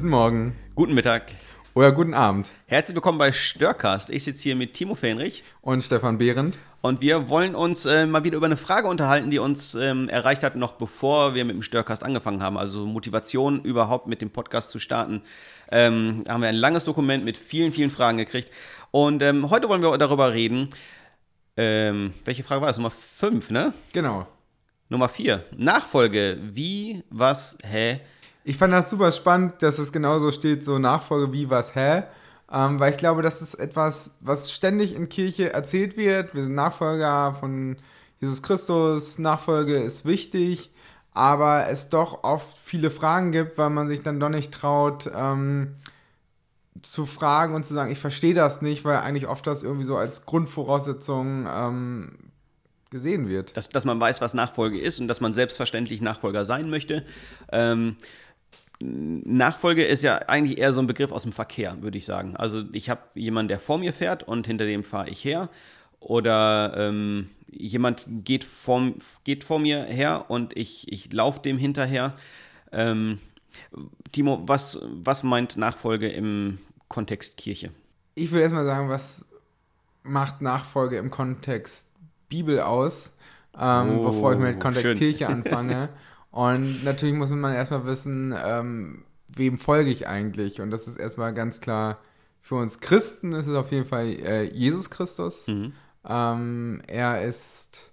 Guten Morgen. Guten Mittag. Oder guten Abend. Herzlich willkommen bei Störcast. Ich sitze hier mit Timo Fähnrich. Und Stefan Behrendt. Und wir wollen uns äh, mal wieder über eine Frage unterhalten, die uns ähm, erreicht hat, noch bevor wir mit dem Störcast angefangen haben. Also Motivation überhaupt mit dem Podcast zu starten. Ähm, haben wir ein langes Dokument mit vielen, vielen Fragen gekriegt. Und ähm, heute wollen wir darüber reden. Ähm, welche Frage war das? Nummer 5, ne? Genau. Nummer 4. Nachfolge. Wie, was, hä? Ich fand das super spannend, dass es genauso steht, so Nachfolge wie was, hä? Ähm, weil ich glaube, das ist etwas, was ständig in Kirche erzählt wird. Wir sind Nachfolger von Jesus Christus, Nachfolge ist wichtig, aber es doch oft viele Fragen gibt, weil man sich dann doch nicht traut, ähm, zu fragen und zu sagen, ich verstehe das nicht, weil eigentlich oft das irgendwie so als Grundvoraussetzung ähm, gesehen wird. Dass, dass man weiß, was Nachfolge ist und dass man selbstverständlich Nachfolger sein möchte. Ähm, Nachfolge ist ja eigentlich eher so ein Begriff aus dem Verkehr, würde ich sagen. Also ich habe jemanden, der vor mir fährt und hinter dem fahre ich her. Oder ähm, jemand geht vor, geht vor mir her und ich, ich laufe dem hinterher. Ähm, Timo, was, was meint Nachfolge im Kontext Kirche? Ich will erstmal sagen, was macht Nachfolge im Kontext Bibel aus, ähm, oh, bevor ich mit Kontext schön. Kirche anfange. Und natürlich muss man erstmal wissen, ähm, wem folge ich eigentlich? Und das ist erstmal ganz klar für uns Christen ist es auf jeden Fall äh, Jesus Christus. Mhm. Ähm, er ist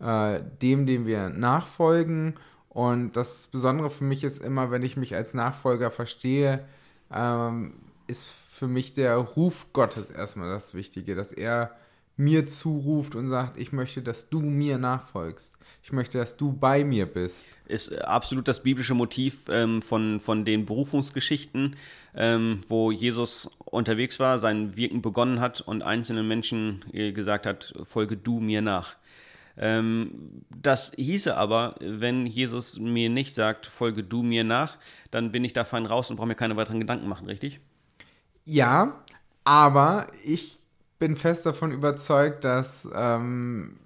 äh, dem, dem wir nachfolgen. Und das Besondere für mich ist immer, wenn ich mich als Nachfolger verstehe, ähm, ist für mich der Ruf Gottes erstmal das Wichtige, dass er mir zuruft und sagt, ich möchte, dass du mir nachfolgst. Ich möchte, dass du bei mir bist. Ist absolut das biblische Motiv ähm, von, von den Berufungsgeschichten, ähm, wo Jesus unterwegs war, sein Wirken begonnen hat und einzelnen Menschen äh, gesagt hat, folge du mir nach. Ähm, das hieße aber, wenn Jesus mir nicht sagt, folge du mir nach, dann bin ich da fein raus und brauche mir keine weiteren Gedanken machen, richtig? Ja, aber ich bin fest davon überzeugt, dass ähm,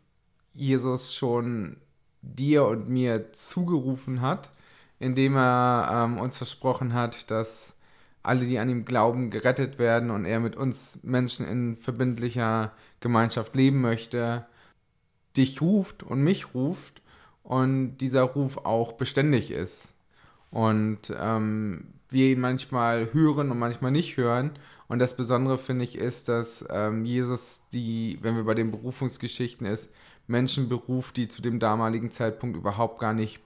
Jesus schon dir und mir zugerufen hat, indem er ähm, uns versprochen hat, dass alle, die an ihm glauben, gerettet werden und er mit uns Menschen in verbindlicher Gemeinschaft leben möchte, dich ruft und mich ruft und dieser Ruf auch beständig ist. Und ähm, wir ihn manchmal hören und manchmal nicht hören und das Besondere finde ich ist, dass ähm, Jesus die, wenn wir bei den Berufungsgeschichten ist, Menschen beruft, die zu dem damaligen Zeitpunkt überhaupt gar nicht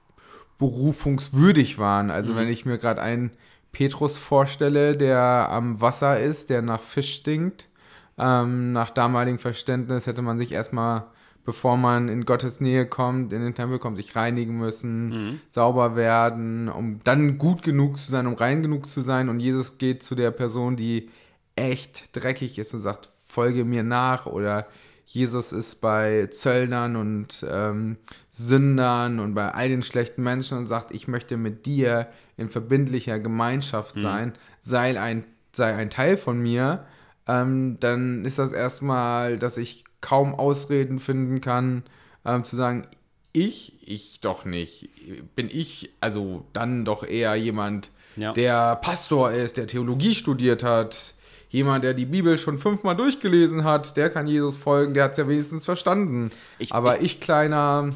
berufungswürdig waren. Also mhm. wenn ich mir gerade einen Petrus vorstelle, der am Wasser ist, der nach Fisch stinkt, ähm, nach damaligem Verständnis hätte man sich erstmal bevor man in Gottes Nähe kommt, in den Tempel kommt, sich reinigen müssen, mhm. sauber werden, um dann gut genug zu sein, um rein genug zu sein. Und Jesus geht zu der Person, die echt dreckig ist und sagt, folge mir nach oder Jesus ist bei Zöllnern und ähm, Sündern und bei all den schlechten Menschen und sagt, ich möchte mit dir in verbindlicher Gemeinschaft mhm. sein, sei ein, sei ein Teil von mir, ähm, dann ist das erstmal, dass ich kaum Ausreden finden kann, ähm, zu sagen, ich, ich doch nicht. Bin ich also dann doch eher jemand, ja. der Pastor ist, der Theologie studiert hat, jemand, der die Bibel schon fünfmal durchgelesen hat, der kann Jesus folgen, der hat es ja wenigstens verstanden. Ich, Aber ich, ich, kleiner,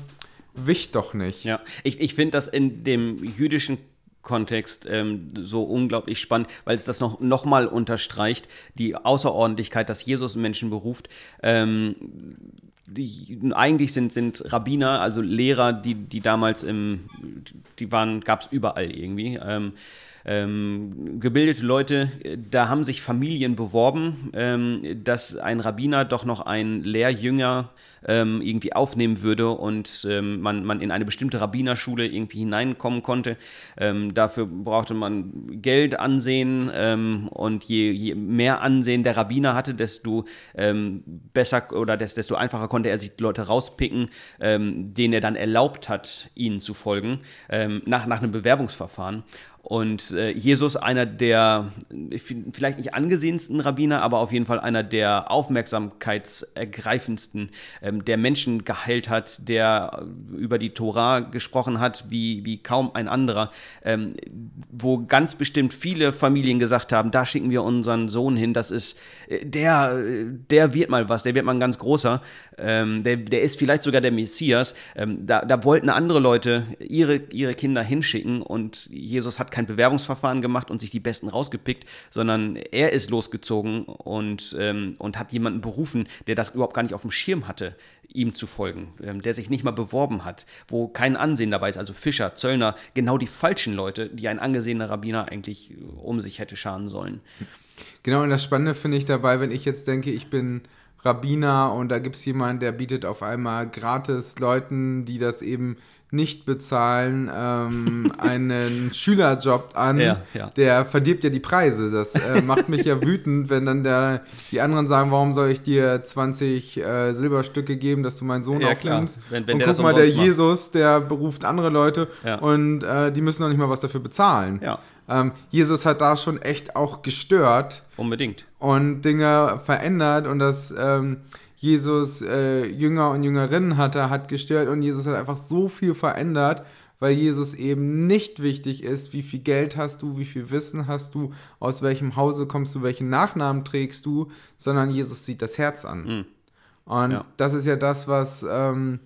Wicht doch nicht. Ja, ich, ich finde das in dem jüdischen Kontext ähm, so unglaublich spannend, weil es das noch, noch mal unterstreicht, die Außerordentlichkeit, dass Jesus Menschen beruft. Ähm, die, eigentlich sind, sind Rabbiner, also Lehrer, die, die damals im, die waren, gab es überall irgendwie. Ähm, ähm, gebildete Leute, da haben sich Familien beworben, ähm, dass ein Rabbiner doch noch einen Lehrjünger ähm, irgendwie aufnehmen würde und ähm, man, man in eine bestimmte Rabbinerschule irgendwie hineinkommen konnte. Ähm, dafür brauchte man Geld, Ansehen ähm, und je, je, mehr Ansehen der Rabbiner hatte, desto besser oder desto einfacher konnte er sich die Leute rauspicken, denen er dann erlaubt hat, ihnen zu folgen, nach, nach einem Bewerbungsverfahren. Und äh, Jesus, einer der vielleicht nicht angesehensten Rabbiner, aber auf jeden Fall einer der aufmerksamkeitsergreifendsten, ähm, der Menschen geheilt hat, der über die Tora gesprochen hat, wie, wie kaum ein anderer, ähm, wo ganz bestimmt viele Familien gesagt haben, da schicken wir unseren Sohn hin, das ist, äh, der, der wird mal was, der wird mal ein ganz großer, ähm, der, der ist vielleicht sogar der Messias. Ähm, da, da wollten andere Leute ihre, ihre Kinder hinschicken und Jesus hat kein Bewerbungsverfahren gemacht und sich die Besten rausgepickt, sondern er ist losgezogen und, ähm, und hat jemanden berufen, der das überhaupt gar nicht auf dem Schirm hatte, ihm zu folgen, ähm, der sich nicht mal beworben hat, wo kein Ansehen dabei ist, also Fischer, Zöllner, genau die falschen Leute, die ein angesehener Rabbiner eigentlich um sich hätte scharen sollen. Genau, und das Spannende finde ich dabei, wenn ich jetzt denke, ich bin Rabbiner und da gibt es jemanden, der bietet auf einmal gratis Leuten, die das eben nicht bezahlen, ähm, einen Schülerjob an, ja, ja. der verdirbt ja die Preise. Das äh, macht mich ja wütend, wenn dann der, die anderen sagen, warum soll ich dir 20 äh, Silberstücke geben, dass du meinen Sohn ja, aufnimmst. Wenn, wenn und guck mal, der Jesus, der beruft andere Leute und äh, die müssen noch nicht mal was dafür bezahlen. Ähm, Jesus hat da schon echt auch gestört. Unbedingt. Und Dinge verändert und das... Ähm, Jesus äh, Jünger und Jüngerinnen hatte, hat gestört und Jesus hat einfach so viel verändert, weil Jesus eben nicht wichtig ist, wie viel Geld hast du, wie viel Wissen hast du, aus welchem Hause kommst du, welchen Nachnamen trägst du, sondern Jesus sieht das Herz an. Mhm. Und ja. das ist ja das, was ähm,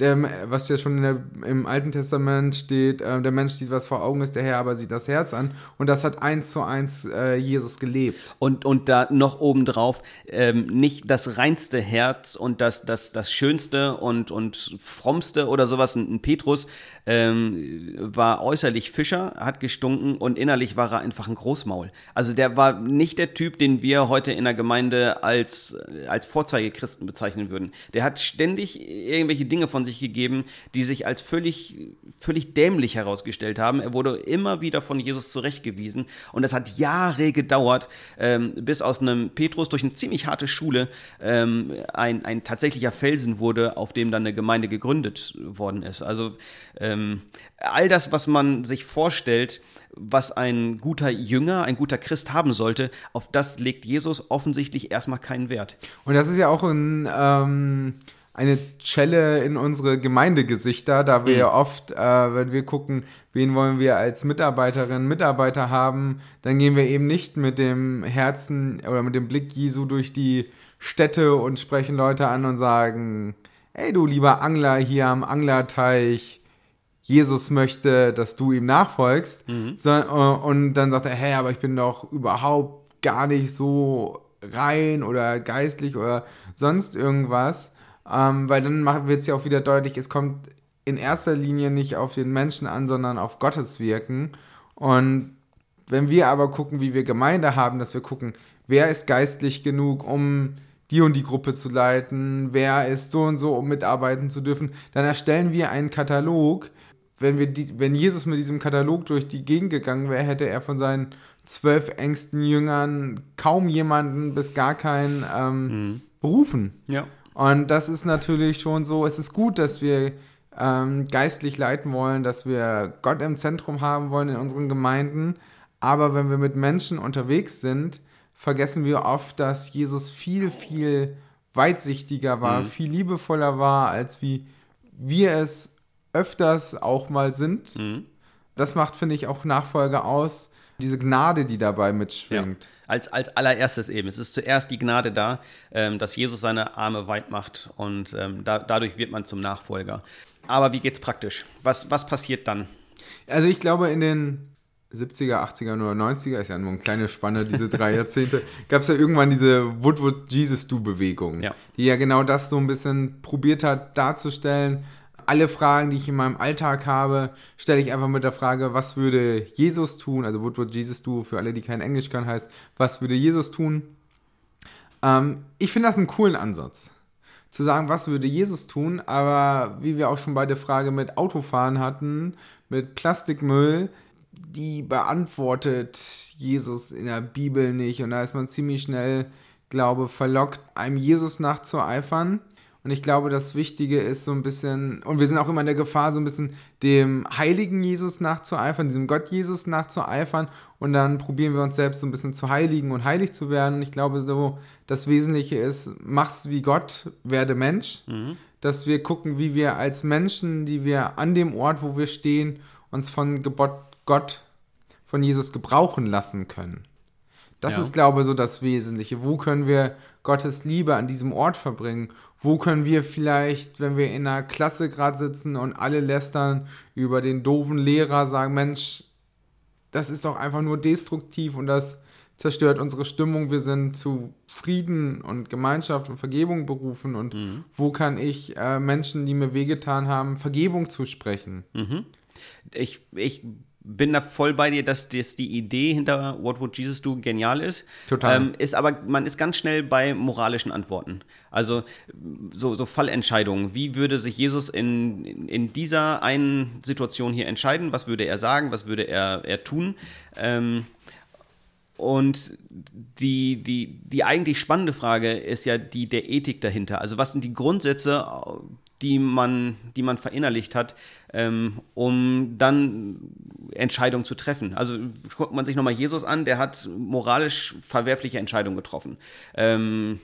der, was ja schon der, im Alten Testament steht, äh, der Mensch sieht, was vor Augen ist, der Herr aber sieht das Herz an. Und das hat eins zu eins äh, Jesus gelebt. Und, und da noch obendrauf, ähm, nicht das reinste Herz und das, das, das schönste und, und frommste oder sowas, ein, Petrus, ähm, war äußerlich Fischer, hat gestunken und innerlich war er einfach ein Großmaul. Also der war nicht der Typ, den wir heute in der Gemeinde als, als Vorzeigechristen bezeichnen würden. Der hat ständig irgendwelche Dinge von sich gegeben, die sich als völlig, völlig dämlich herausgestellt haben. Er wurde immer wieder von Jesus zurechtgewiesen und es hat Jahre gedauert, ähm, bis aus einem Petrus durch eine ziemlich harte Schule ähm, ein, ein tatsächlicher Felsen wurde, auf dem dann eine Gemeinde gegründet worden ist. Also ähm, all das, was man sich vorstellt, was ein guter Jünger, ein guter Christ haben sollte, auf das legt Jesus offensichtlich erstmal keinen Wert. Und das ist ja auch ein, ähm, eine Schelle in unsere Gemeindegesichter, da wir mhm. ja oft, äh, wenn wir gucken, wen wollen wir als Mitarbeiterinnen, Mitarbeiter haben, dann gehen wir eben nicht mit dem Herzen oder mit dem Blick Jesu durch die Städte und sprechen Leute an und sagen, hey du lieber Angler hier am Anglerteich, Jesus möchte, dass du ihm nachfolgst. Mhm. So, äh, und dann sagt er, hey, aber ich bin doch überhaupt gar nicht so rein oder geistlich oder sonst irgendwas. Ähm, weil dann wird es ja auch wieder deutlich, es kommt in erster Linie nicht auf den Menschen an, sondern auf Gottes Wirken. Und wenn wir aber gucken, wie wir Gemeinde haben, dass wir gucken, wer ist geistlich genug, um die und die Gruppe zu leiten, wer ist so und so, um mitarbeiten zu dürfen, dann erstellen wir einen Katalog, wenn, wir die, wenn Jesus mit diesem Katalog durch die Gegend gegangen wäre, hätte er von seinen zwölf engsten Jüngern kaum jemanden bis gar keinen ähm, mhm. berufen. Ja. Und das ist natürlich schon so, es ist gut, dass wir ähm, geistlich leiten wollen, dass wir Gott im Zentrum haben wollen in unseren Gemeinden. Aber wenn wir mit Menschen unterwegs sind, vergessen wir oft, dass Jesus viel, viel weitsichtiger war, mhm. viel liebevoller war, als wie wir es öfters auch mal sind. Mhm. Das macht, finde ich, auch Nachfolge aus. Diese Gnade, die dabei mitschwingt. Ja. Als, als allererstes eben. Es ist zuerst die Gnade da, ähm, dass Jesus seine Arme weit macht und ähm, da, dadurch wird man zum Nachfolger. Aber wie geht's praktisch? Was, was passiert dann? Also ich glaube, in den 70er, 80er oder 90er, ist ja nur eine kleine Spanne, diese drei Jahrzehnte, gab es ja irgendwann diese Would Jesus Do Bewegung, ja. die ja genau das so ein bisschen probiert hat darzustellen alle Fragen, die ich in meinem Alltag habe, stelle ich einfach mit der Frage, was würde Jesus tun? Also, what would Jesus do? Für alle, die kein Englisch können, heißt, was würde Jesus tun? Ähm, ich finde das einen coolen Ansatz. Zu sagen, was würde Jesus tun? Aber wie wir auch schon bei der Frage mit Autofahren hatten, mit Plastikmüll, die beantwortet Jesus in der Bibel nicht. Und da ist man ziemlich schnell, glaube verlockt, einem Jesus nachzueifern Und ich glaube, das Wichtige ist so ein bisschen, und wir sind auch immer in der Gefahr, so ein bisschen dem heiligen Jesus nachzueifern, diesem Gott Jesus nachzueifern. Und dann probieren wir uns selbst so ein bisschen zu heiligen und heilig zu werden. Ich glaube, so das Wesentliche ist, mach's wie Gott, werde Mensch. Mhm. Dass wir gucken, wie wir als Menschen, die wir an dem Ort, wo wir stehen, uns von Gebot Gott, von Jesus gebrauchen lassen können. Das ja. ist, glaube ich, so das Wesentliche. Wo können wir Gottes Liebe an diesem Ort verbringen? Wo können wir vielleicht, wenn wir in einer Klasse gerade sitzen und alle lästern über den doofen Lehrer, sagen, Mensch, das ist doch einfach nur destruktiv und das zerstört unsere Stimmung. Wir sind zu Frieden und Gemeinschaft und Vergebung berufen. Und mhm. wo kann ich äh, Menschen, die mir wehgetan haben, Vergebung zusprechen? Mhm. Ich, ich bin da voll bei dir, dass das die Idee hinter What Would Jesus Do genial ist. Total. Ähm, ist aber, man ist ganz schnell bei moralischen Antworten. Also so, so Fallentscheidungen. Wie würde sich Jesus in, in dieser einen Situation hier entscheiden? Was würde er sagen? Was würde er, er tun? Ähm, und die, die, die eigentlich spannende Frage ist ja die der Ethik dahinter. Also was sind die Grundsätze, die man, die man verinnerlicht hat, ähm, um dann Entscheidungen zu treffen. Also guckt man sich nochmal Jesus an, der hat moralisch verwerfliche Entscheidungen getroffen. Ähm,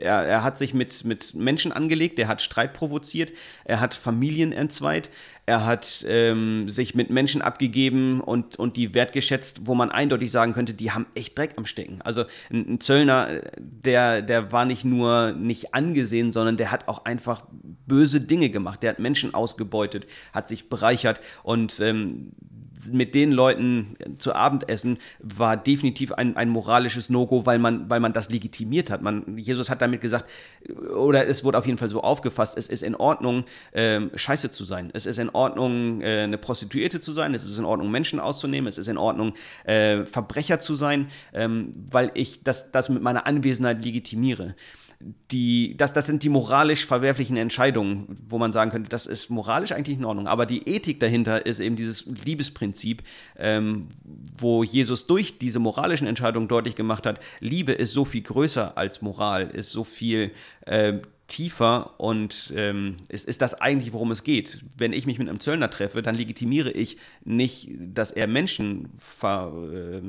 er, er, hat sich mit, mit Menschen angelegt, er hat Streit provoziert, er hat Familien entzweit, er hat ähm, sich mit Menschen abgegeben und, und die wertgeschätzt, wo man eindeutig sagen könnte, die haben echt Dreck am Stecken. Also ein, ein Zöllner, der, der war nicht nur nicht angesehen, sondern der hat auch einfach böse Dinge gemacht. Der hat Menschen ausgebeutet, hat sich bereichert und ähm, mit den Leuten zu Abendessen war definitiv ein, ein moralisches No-Go, weil man, weil man das legitimiert hat. Man, Jesus hat damit gesagt, oder es wurde auf jeden Fall so aufgefasst, es ist in Ordnung, ähm, scheiße zu sein. Es ist in Ordnung, äh, eine Prostituierte zu sein. Es ist in Ordnung, Menschen auszunehmen. Es ist in Ordnung, äh, Verbrecher zu sein, ähm, weil ich das, das mit meiner Anwesenheit legitimiere die, das, das sind die moralisch verwerflichen Entscheidungen, wo man sagen könnte, das ist moralisch eigentlich in Ordnung. Aber die Ethik dahinter ist eben dieses Liebesprinzip, ähm, wo Jesus durch diese moralischen Entscheidungen deutlich gemacht hat, Liebe ist so viel größer als Moral, ist so viel äh, tiefer und ähm, ist, ist das eigentlich, worum es geht. Wenn ich mich mit einem Zöllner treffe, dann legitimiere ich nicht, dass er Menschen ver, äh,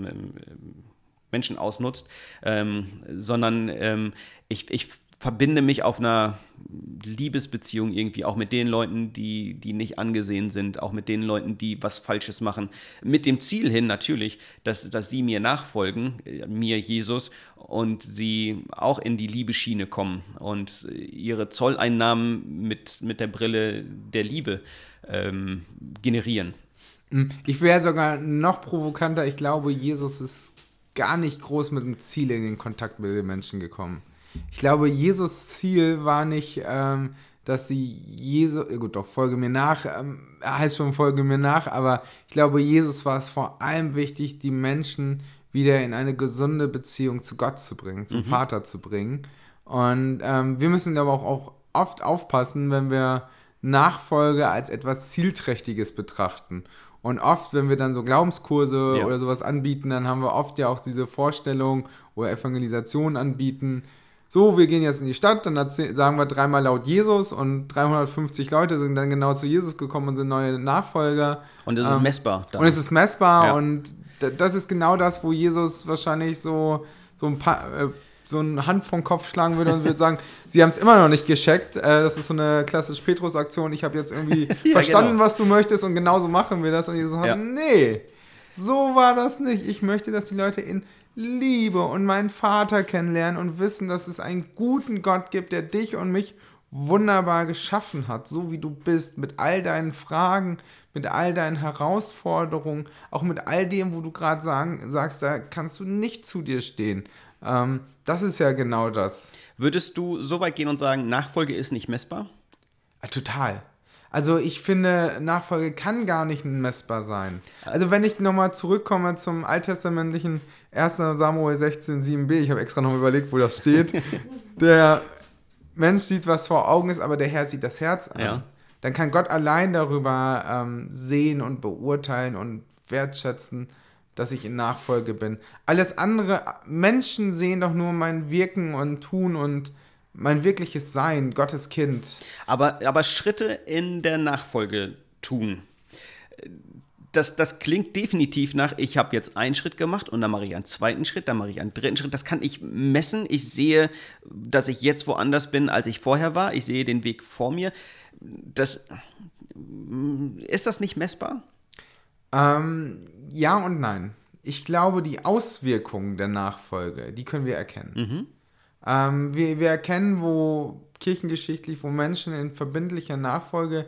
Menschen ausnutzt, ähm, sondern ähm, ich, ich verbinde mich auf einer Liebesbeziehung irgendwie auch mit den Leuten, die, die nicht angesehen sind, auch mit den Leuten, die was Falsches machen. Mit dem Ziel hin natürlich, dass, dass sie mir nachfolgen, äh, mir Jesus, und sie auch in die Liebeschiene kommen und ihre Zolleinnahmen mit, mit der Brille der Liebe ähm, generieren. Hm, ich wäre sogar noch provokanter. Ich glaube, Jesus ist gar nicht groß mit dem Ziel in den Kontakt mit den Menschen gekommen. Ich glaube, Jesus Ziel war nicht, ähm, dass sie Jesus, gut, doch, folge mir nach, ähm, er heißt schon, folge mir nach, aber ich glaube, Jesus war es vor allem wichtig, die Menschen wieder in eine gesunde Beziehung zu Gott zu bringen, zum mhm. Vater zu bringen. Und ähm, wir müssen aber auch, auch oft aufpassen, wenn wir Nachfolge als etwas Zielträchtiges betrachten. Und oft, wenn wir dann so Glaubenskurse ja. oder sowas anbieten, dann haben wir oft ja auch diese Vorstellung oder Evangelisation anbieten. So, wir gehen jetzt in die Stadt, dann sagen wir dreimal laut Jesus und 350 Leute sind dann genau zu Jesus gekommen und sind neue Nachfolger. Und es ist ähm, messbar. Dann. Und es ist messbar ja. und das ist genau das, wo Jesus wahrscheinlich so, so ein paar. Äh, so eine Hand vom Kopf schlagen würde und würde sagen, sie haben es immer noch nicht gescheckt. Äh, das ist so eine klassische Petrus-Aktion. Ich habe jetzt irgendwie ja, verstanden, genau. was du möchtest und genauso machen wir das. Und Jesus sagt, ja. nee, so war das nicht. Ich möchte, dass die Leute in Liebe und meinen Vater kennenlernen und wissen, dass es einen guten Gott gibt, der dich und mich wunderbar geschaffen hat, so wie du bist, mit all deinen Fragen, mit all deinen Herausforderungen, auch mit all dem, wo du gerade sagst, da kannst du nicht zu dir stehen. Ähm, das ist ja genau das. Würdest du so weit gehen und sagen, Nachfolge ist nicht messbar? Ja, total. Also ich finde, Nachfolge kann gar nicht messbar sein. Also wenn ich nochmal zurückkomme zum alttestamentlichen 1. Samuel 16, 7b, ich habe extra noch überlegt, wo das steht. der Mensch sieht, was vor Augen ist, aber der Herr sieht das Herz an. Ja. Dann kann Gott allein darüber ähm, sehen und beurteilen und wertschätzen, dass ich in Nachfolge bin. Alles andere, Menschen sehen doch nur mein Wirken und Tun und mein wirkliches Sein, Gottes Kind. Aber, aber Schritte in der Nachfolge tun. Das, das klingt definitiv nach, ich habe jetzt einen Schritt gemacht und dann mache ich einen zweiten Schritt, dann mache ich einen dritten Schritt. Das kann ich messen. Ich sehe, dass ich jetzt woanders bin, als ich vorher war. Ich sehe den Weg vor mir. Das, ist das nicht messbar? Ähm, ja und nein. Ich glaube, die Auswirkungen der Nachfolge, die können wir erkennen. Mhm. Ähm, wir, wir erkennen, wo kirchengeschichtlich, wo Menschen in verbindlicher Nachfolge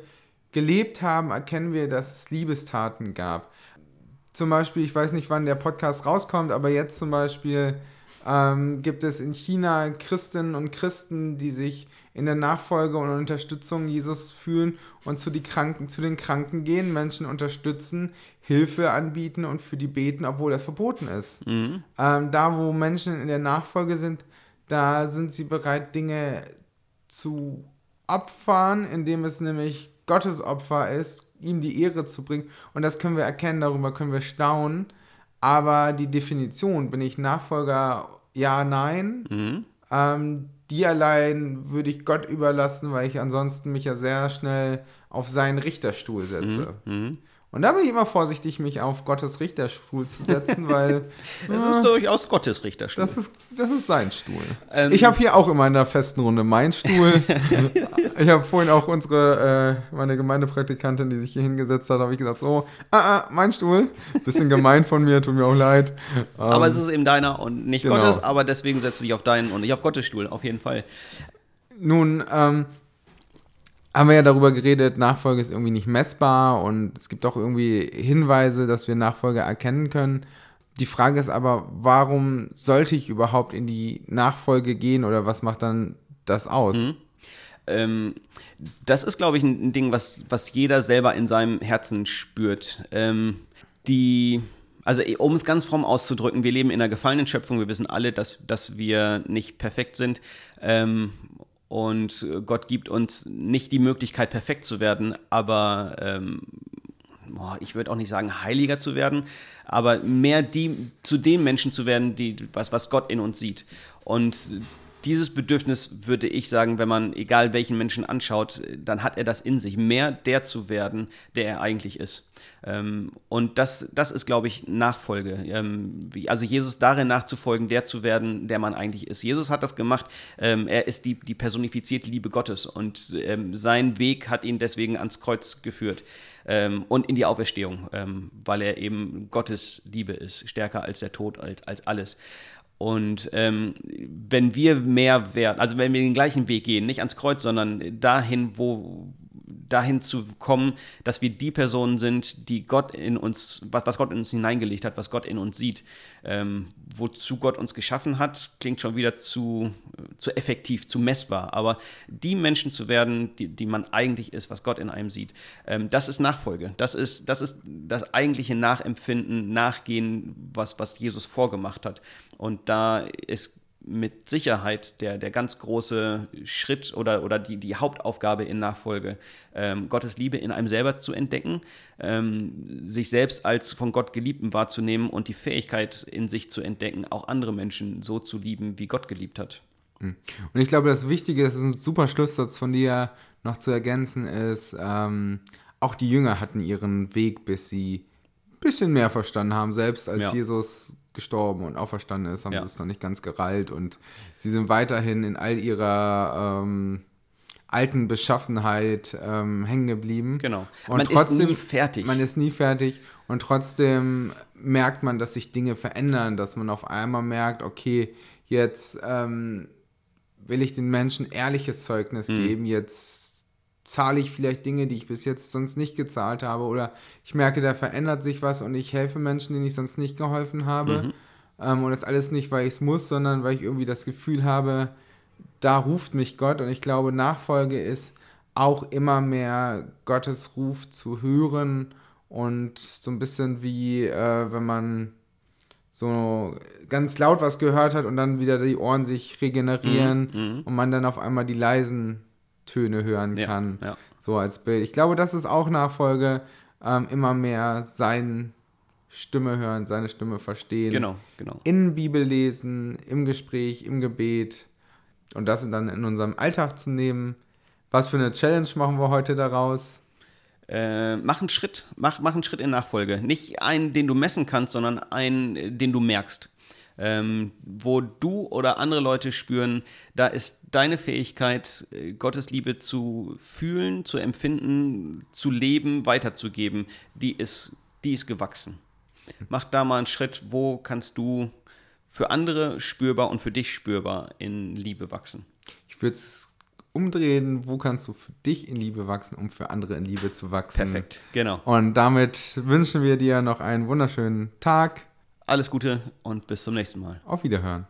gelebt haben, erkennen wir, dass es Liebestaten gab. Zum Beispiel, ich weiß nicht, wann der Podcast rauskommt, aber jetzt zum Beispiel ähm, gibt es in China Christinnen und Christen, die sich in der Nachfolge und Unterstützung Jesus fühlen und zu, die Kranken, zu den Kranken gehen, Menschen unterstützen, Hilfe anbieten und für die beten, obwohl das verboten ist. Mhm. Ähm, da, wo Menschen in der Nachfolge sind, da sind sie bereit, Dinge zu opfern, indem es nämlich Gottes Opfer ist, ihm die Ehre zu bringen. Und das können wir erkennen, darüber können wir staunen. Aber die Definition, bin ich Nachfolger, ja, nein, Mhm. ähm, die allein würde ich Gott überlassen, weil ich ansonsten mich ja sehr schnell auf seinen Richterstuhl setze. Mhm. Und da bin ich immer vorsichtig, mich auf Gottes Richterstuhl zu setzen, weil Es ist durchaus Gottes Richterstuhl. das ist, das ist sein Stuhl. Ähm, ich habe hier auch immer in der festen Runde meinen Stuhl. ich habe vorhin auch unsere, äh, meine Gemeindepraktikantin, die sich hier hingesetzt hat, habe ich gesagt, so, ah, ah, mein Stuhl. Bisschen gemein von mir, tut mir auch leid. aber Ähm, es ist eben deiner und nicht genau. Gottes, aber deswegen setzt du dich auf deinen und nicht auf Gottes Stuhl, auf jeden Fall. Nun, ähm, haben wir ja darüber geredet, Nachfolge ist irgendwie nicht messbar und es gibt auch irgendwie Hinweise, dass wir Nachfolge erkennen können. Die Frage ist aber, warum sollte ich überhaupt in die Nachfolge gehen oder was macht dann das aus? Mhm. Ähm, das ist, glaube ich, ein, Ding, was, was jeder selber in seinem Herzen spürt. Ähm, die, also eh, um es ganz fromm auszudrücken, wir leben in einer gefallenen Schöpfung. Wir wissen alle, dass, dass wir nicht perfekt sind. Ähm, und Gott gibt uns nicht die Möglichkeit, perfekt zu werden, aber ähm, boah, ich würde auch nicht sagen, heiliger zu werden, aber mehr die, zu den Menschen zu werden, die, was, was Gott in uns sieht. Und dieses Bedürfnis würde ich sagen, wenn man egal welchen Menschen anschaut, dann hat er das in sich, mehr der zu werden, der er eigentlich ist. Ähm, und das, das ist, glaube ich, Nachfolge. Ähm, also Jesus darin nachzufolgen, der zu werden, der man eigentlich ist. Jesus hat das gemacht. Ähm, er ist die, die personifizierte Liebe Gottes und sein Weg hat ihn deswegen ans Kreuz geführt und in die Auferstehung, weil er eben Gottes Liebe ist, stärker als der Tod, als, als alles. Und ähm, wenn wir mehr werden, also wenn wir den gleichen Weg gehen, nicht ans Kreuz, sondern dahin, wo dahin zu kommen, dass wir die Personen sind, die Gott in uns, was, Gott in uns hineingelegt hat, was Gott in uns sieht, ähm, wozu Gott uns geschaffen hat, klingt schon wieder zu, zu effektiv, zu messbar. Aber die Menschen zu werden, die, die man eigentlich ist, was Gott in einem sieht, ähm, das ist Nachfolge. Das ist, das ist das eigentliche Nachempfinden, Nachgehen, was, was Jesus vorgemacht hat. Und da ist mit Sicherheit der, der ganz große Schritt oder, oder die, die Hauptaufgabe in Nachfolge, ähm, Gottes Liebe in einem selber zu entdecken, ähm, sich selbst als von Gott Geliebten wahrzunehmen und die Fähigkeit in sich zu entdecken, auch andere Menschen so zu lieben, wie Gott geliebt hat. Und ich glaube, das Wichtige, das ist ein super Schlusssatz von dir noch zu ergänzen, ist, ähm, auch die Jünger hatten ihren Weg, bis sie ein bisschen mehr verstanden haben. Selbst als Ja. Jesus gestorben und auferstanden ist, haben Ja. sie es noch nicht ganz gereilt. Und sie sind weiterhin in all ihrer ähm, alten Beschaffenheit ähm, hängen geblieben. Genau. Und man trotzdem, ist nie fertig. Man ist nie fertig und trotzdem merkt man, dass sich Dinge verändern, dass man auf einmal merkt, okay, jetzt ähm, will ich den Menschen ehrliches Zeugnis Mhm. geben, jetzt zahle ich vielleicht Dinge, die ich bis jetzt sonst nicht gezahlt habe oder ich merke, da verändert sich was und ich helfe Menschen, denen ich sonst nicht geholfen habe. Mhm. Ähm, und das alles nicht, weil ich es muss, sondern weil ich irgendwie das Gefühl habe, da ruft mich Gott und ich glaube, Nachfolge ist auch immer mehr Gottes Ruf zu hören und so ein bisschen wie äh, wenn man so ganz laut was gehört hat und dann wieder die Ohren sich regenerieren Mhm, mhm. und man dann auf einmal die leisen Töne hören Ja, kann. ja. So als Bild. Ich glaube, das ist auch Nachfolge, ähm, immer mehr seine Stimme hören, seine Stimme verstehen. Genau, genau. In Bibel lesen, im Gespräch, im Gebet. und das dann in unserem Alltag zu nehmen. Was für eine Challenge machen wir heute daraus? Äh, mach einen Schritt, mach, mach einen Schritt in Nachfolge. Nicht einen, den du messen kannst, sondern einen, den du merkst. Ähm, wo du oder andere Leute spüren, da ist deine Fähigkeit, äh, Gottes Liebe zu fühlen, zu empfinden, zu leben, weiterzugeben, die ist, die ist gewachsen. Mach da mal einen Schritt, wo kannst du für andere spürbar und für dich spürbar in Liebe wachsen. Ich würde es umdrehen, wo kannst du für dich in Liebe wachsen, um für andere in Liebe zu wachsen. Perfekt, genau. Und damit wünschen wir dir noch einen wunderschönen Tag. Alles Gute und bis zum nächsten Mal. Auf Wiederhören.